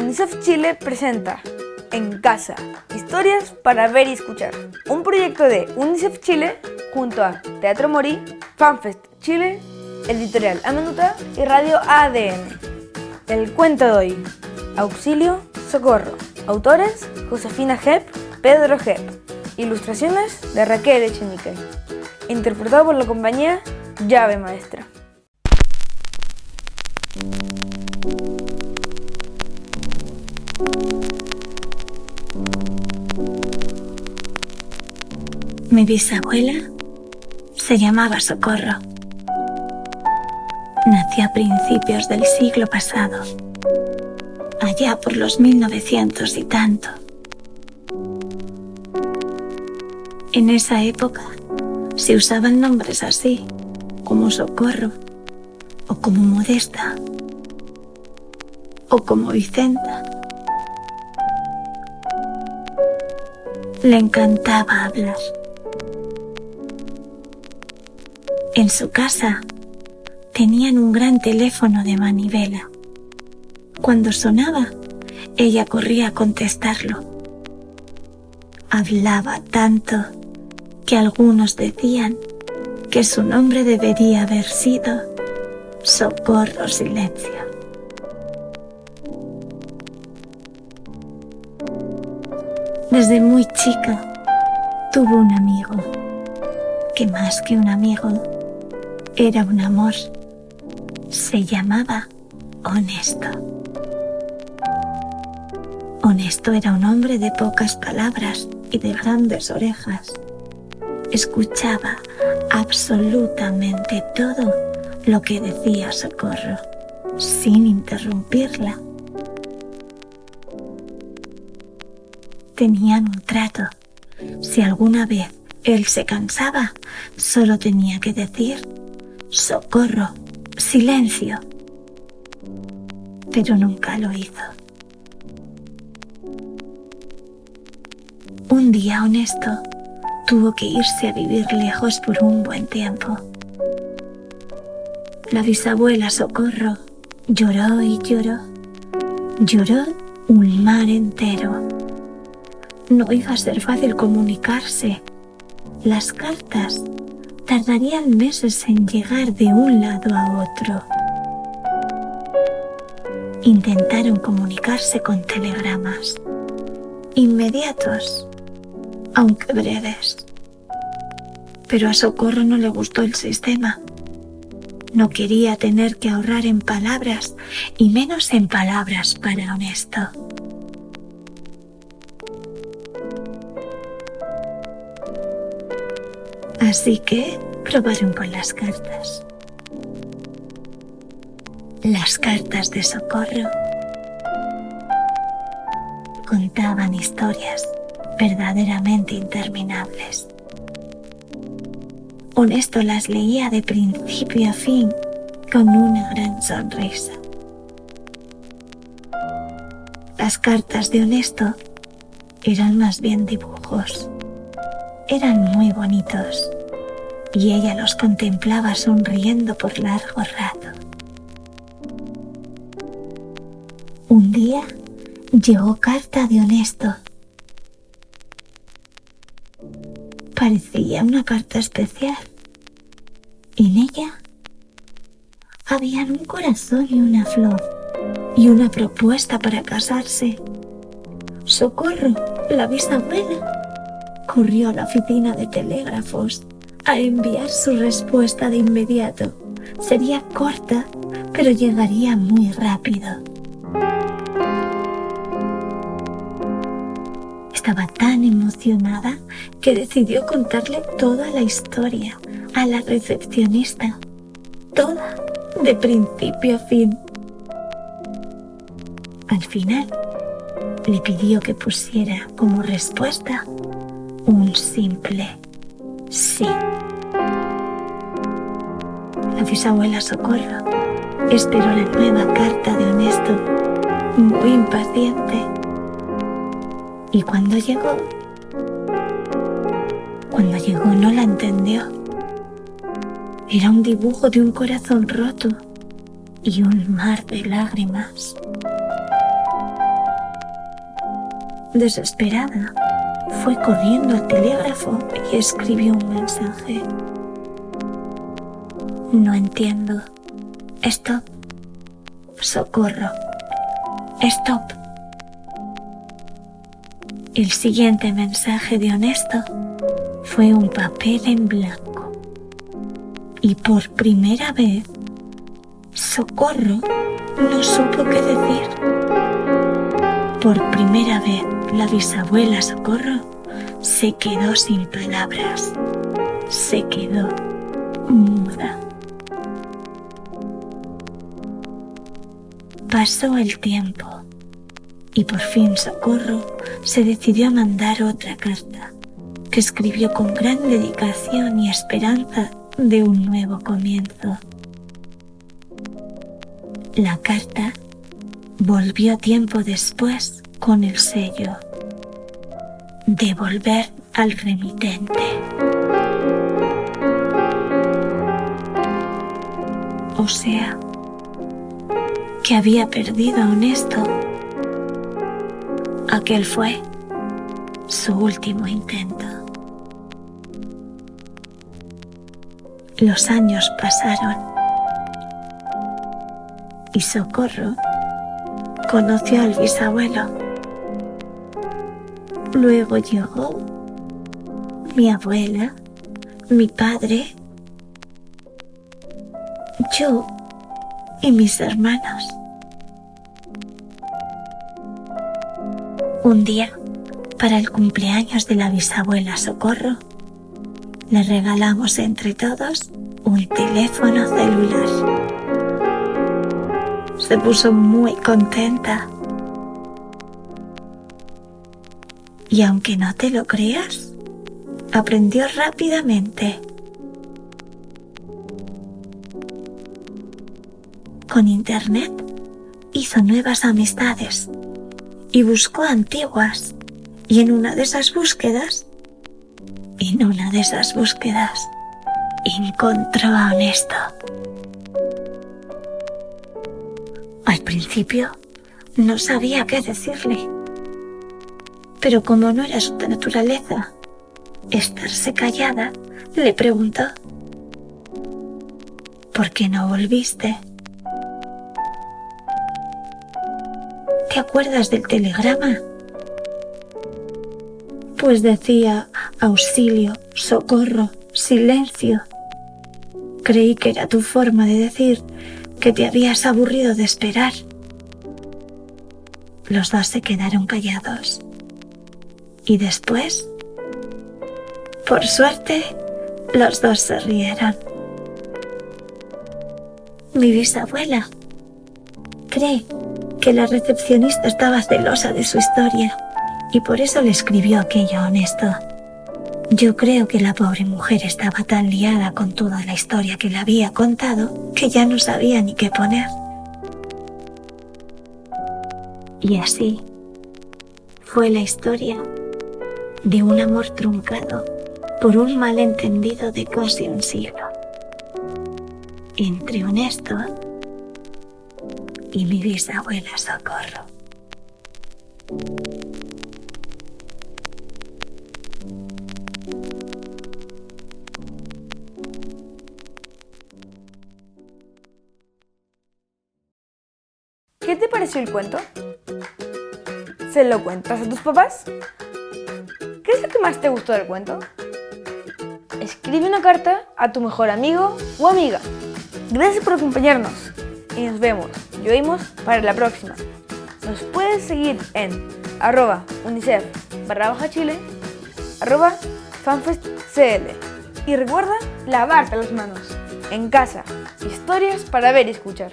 UNICEF Chile presenta En Casa, historias para ver y escuchar. Un proyecto de UNICEF Chile junto a Teatro Morí, FanFest Chile, Editorial Amenuta y Radio ADN. El cuento de hoy, Auxilio, Socorro. Autores, Josefina Hep, Pedro Hep. Ilustraciones de Raquel Echenique. Interpretado por la compañía Llave Maestra. Mi bisabuela se llamaba Socorro. Nació a principios del siglo pasado, allá por los 1900 y tanto. En esa época se usaban nombres así, como Socorro, o como Modesta, o como Vicenta. Le encantaba hablar. En su casa tenían un gran teléfono de manivela. Cuando sonaba, ella corría a contestarlo. Hablaba tanto que algunos decían que su nombre debería haber sido Socorro Silencio. Desde muy chica tuvo un amigo, que más que un amigo era un amor. Se llamaba Honesto. Honesto era un hombre de pocas palabras y de grandes orejas. Escuchaba absolutamente todo lo que decía Socorro, sin interrumpirla. Tenían un trato. Si alguna vez él se cansaba, solo tenía que decir socorro, silencio. Pero nunca lo hizo. Un día honesto tuvo que irse a vivir lejos por un buen tiempo. La bisabuela Socorro lloró y lloró. Lloró un mar entero. No iba a ser fácil comunicarse. Las cartas tardarían meses en llegar de un lado a otro. Intentaron comunicarse con telegramas, inmediatos, aunque breves. Pero a Socorro no le gustó el sistema. No quería tener que ahorrar en palabras y menos en palabras para honesto. Así que probaron con las cartas. Las cartas de socorro contaban historias verdaderamente interminables. Honesto las leía de principio a fin con una gran sonrisa. Las cartas de Honesto eran más bien dibujos. Eran muy bonitos y ella los contemplaba sonriendo por largo rato. Un día llegó carta de Honesto. Parecía una carta especial. En ella habían un corazón y una flor y una propuesta para casarse. Socorro, la bisabuela, corrió a la oficina de telégrafos a enviar su respuesta de inmediato. Sería corta, pero llegaría muy rápido. Estaba tan emocionada que decidió contarle toda la historia a la recepcionista. Toda, de principio a fin. Al final, le pidió que pusiera como respuesta un simple sí. La bisabuela Socorro esperó la nueva carta de Honesto, muy impaciente. Y cuando llegó, cuando llegó no la entendió. Era un dibujo de un corazón roto y un mar de lágrimas. Desesperada, fue corriendo al telégrafo y escribió un mensaje. No entiendo. Stop. Socorro. Stop. El siguiente mensaje de honesto fue un papel en blanco. Y por primera vez, Socorro no supo qué decir. Por primera vez, la bisabuela Socorro se quedó sin palabras. Se quedó muda. Pasó el tiempo y por fin Socorro se decidió a mandar otra carta que escribió con gran dedicación y esperanza de un nuevo comienzo. La carta volvió tiempo después con el sello devolver al remitente. O sea, que había perdido a Honesto. Aquel fue su último intento. Los años pasaron y Socorro conoció al bisabuelo. Luego llegó mi abuela, mi padre, yo y mis hermanos. Un día, para el cumpleaños de la bisabuela Socorro, le regalamos entre todos un teléfono celular. Se puso muy contenta. Y aunque no te lo creas, aprendió rápidamente. Con Internet hizo nuevas amistades y buscó antiguas. Y en una de esas búsquedas, en una de esas búsquedas, encontró a Honesto. Al principio no sabía qué decirle, pero como no era su naturaleza estarse callada, le preguntó, ¿por qué no volviste? ¿Te acuerdas del telegrama? Pues decía auxilio, socorro, silencio. Creí que era tu forma de decir que te habías aburrido de esperar. Los dos se quedaron callados. Y después, por suerte, los dos se rieron. Mi bisabuela cree que la recepcionista estaba celosa de su historia y por eso le escribió aquello honesto. Yo creo que la pobre mujer estaba tan liada con toda la historia que le había contado que ya no sabía ni qué poner. Y así fue la historia de un amor truncado por un malentendido de casi un siglo entre honesto y mi bisabuela Socorro. ¿Qué te pareció el cuento? ¿Se lo cuentas a tus papás? ¿Qué es lo que más te gustó del cuento? Escribe una carta a tu mejor amigo o amiga. Gracias por acompañarnos y nos vemos y oímos para la próxima. Nos puedes seguir en arroba unicef barra baja chile, arroba fanfestcl y recuerda lavarte las manos. En casa, historias para ver y escuchar.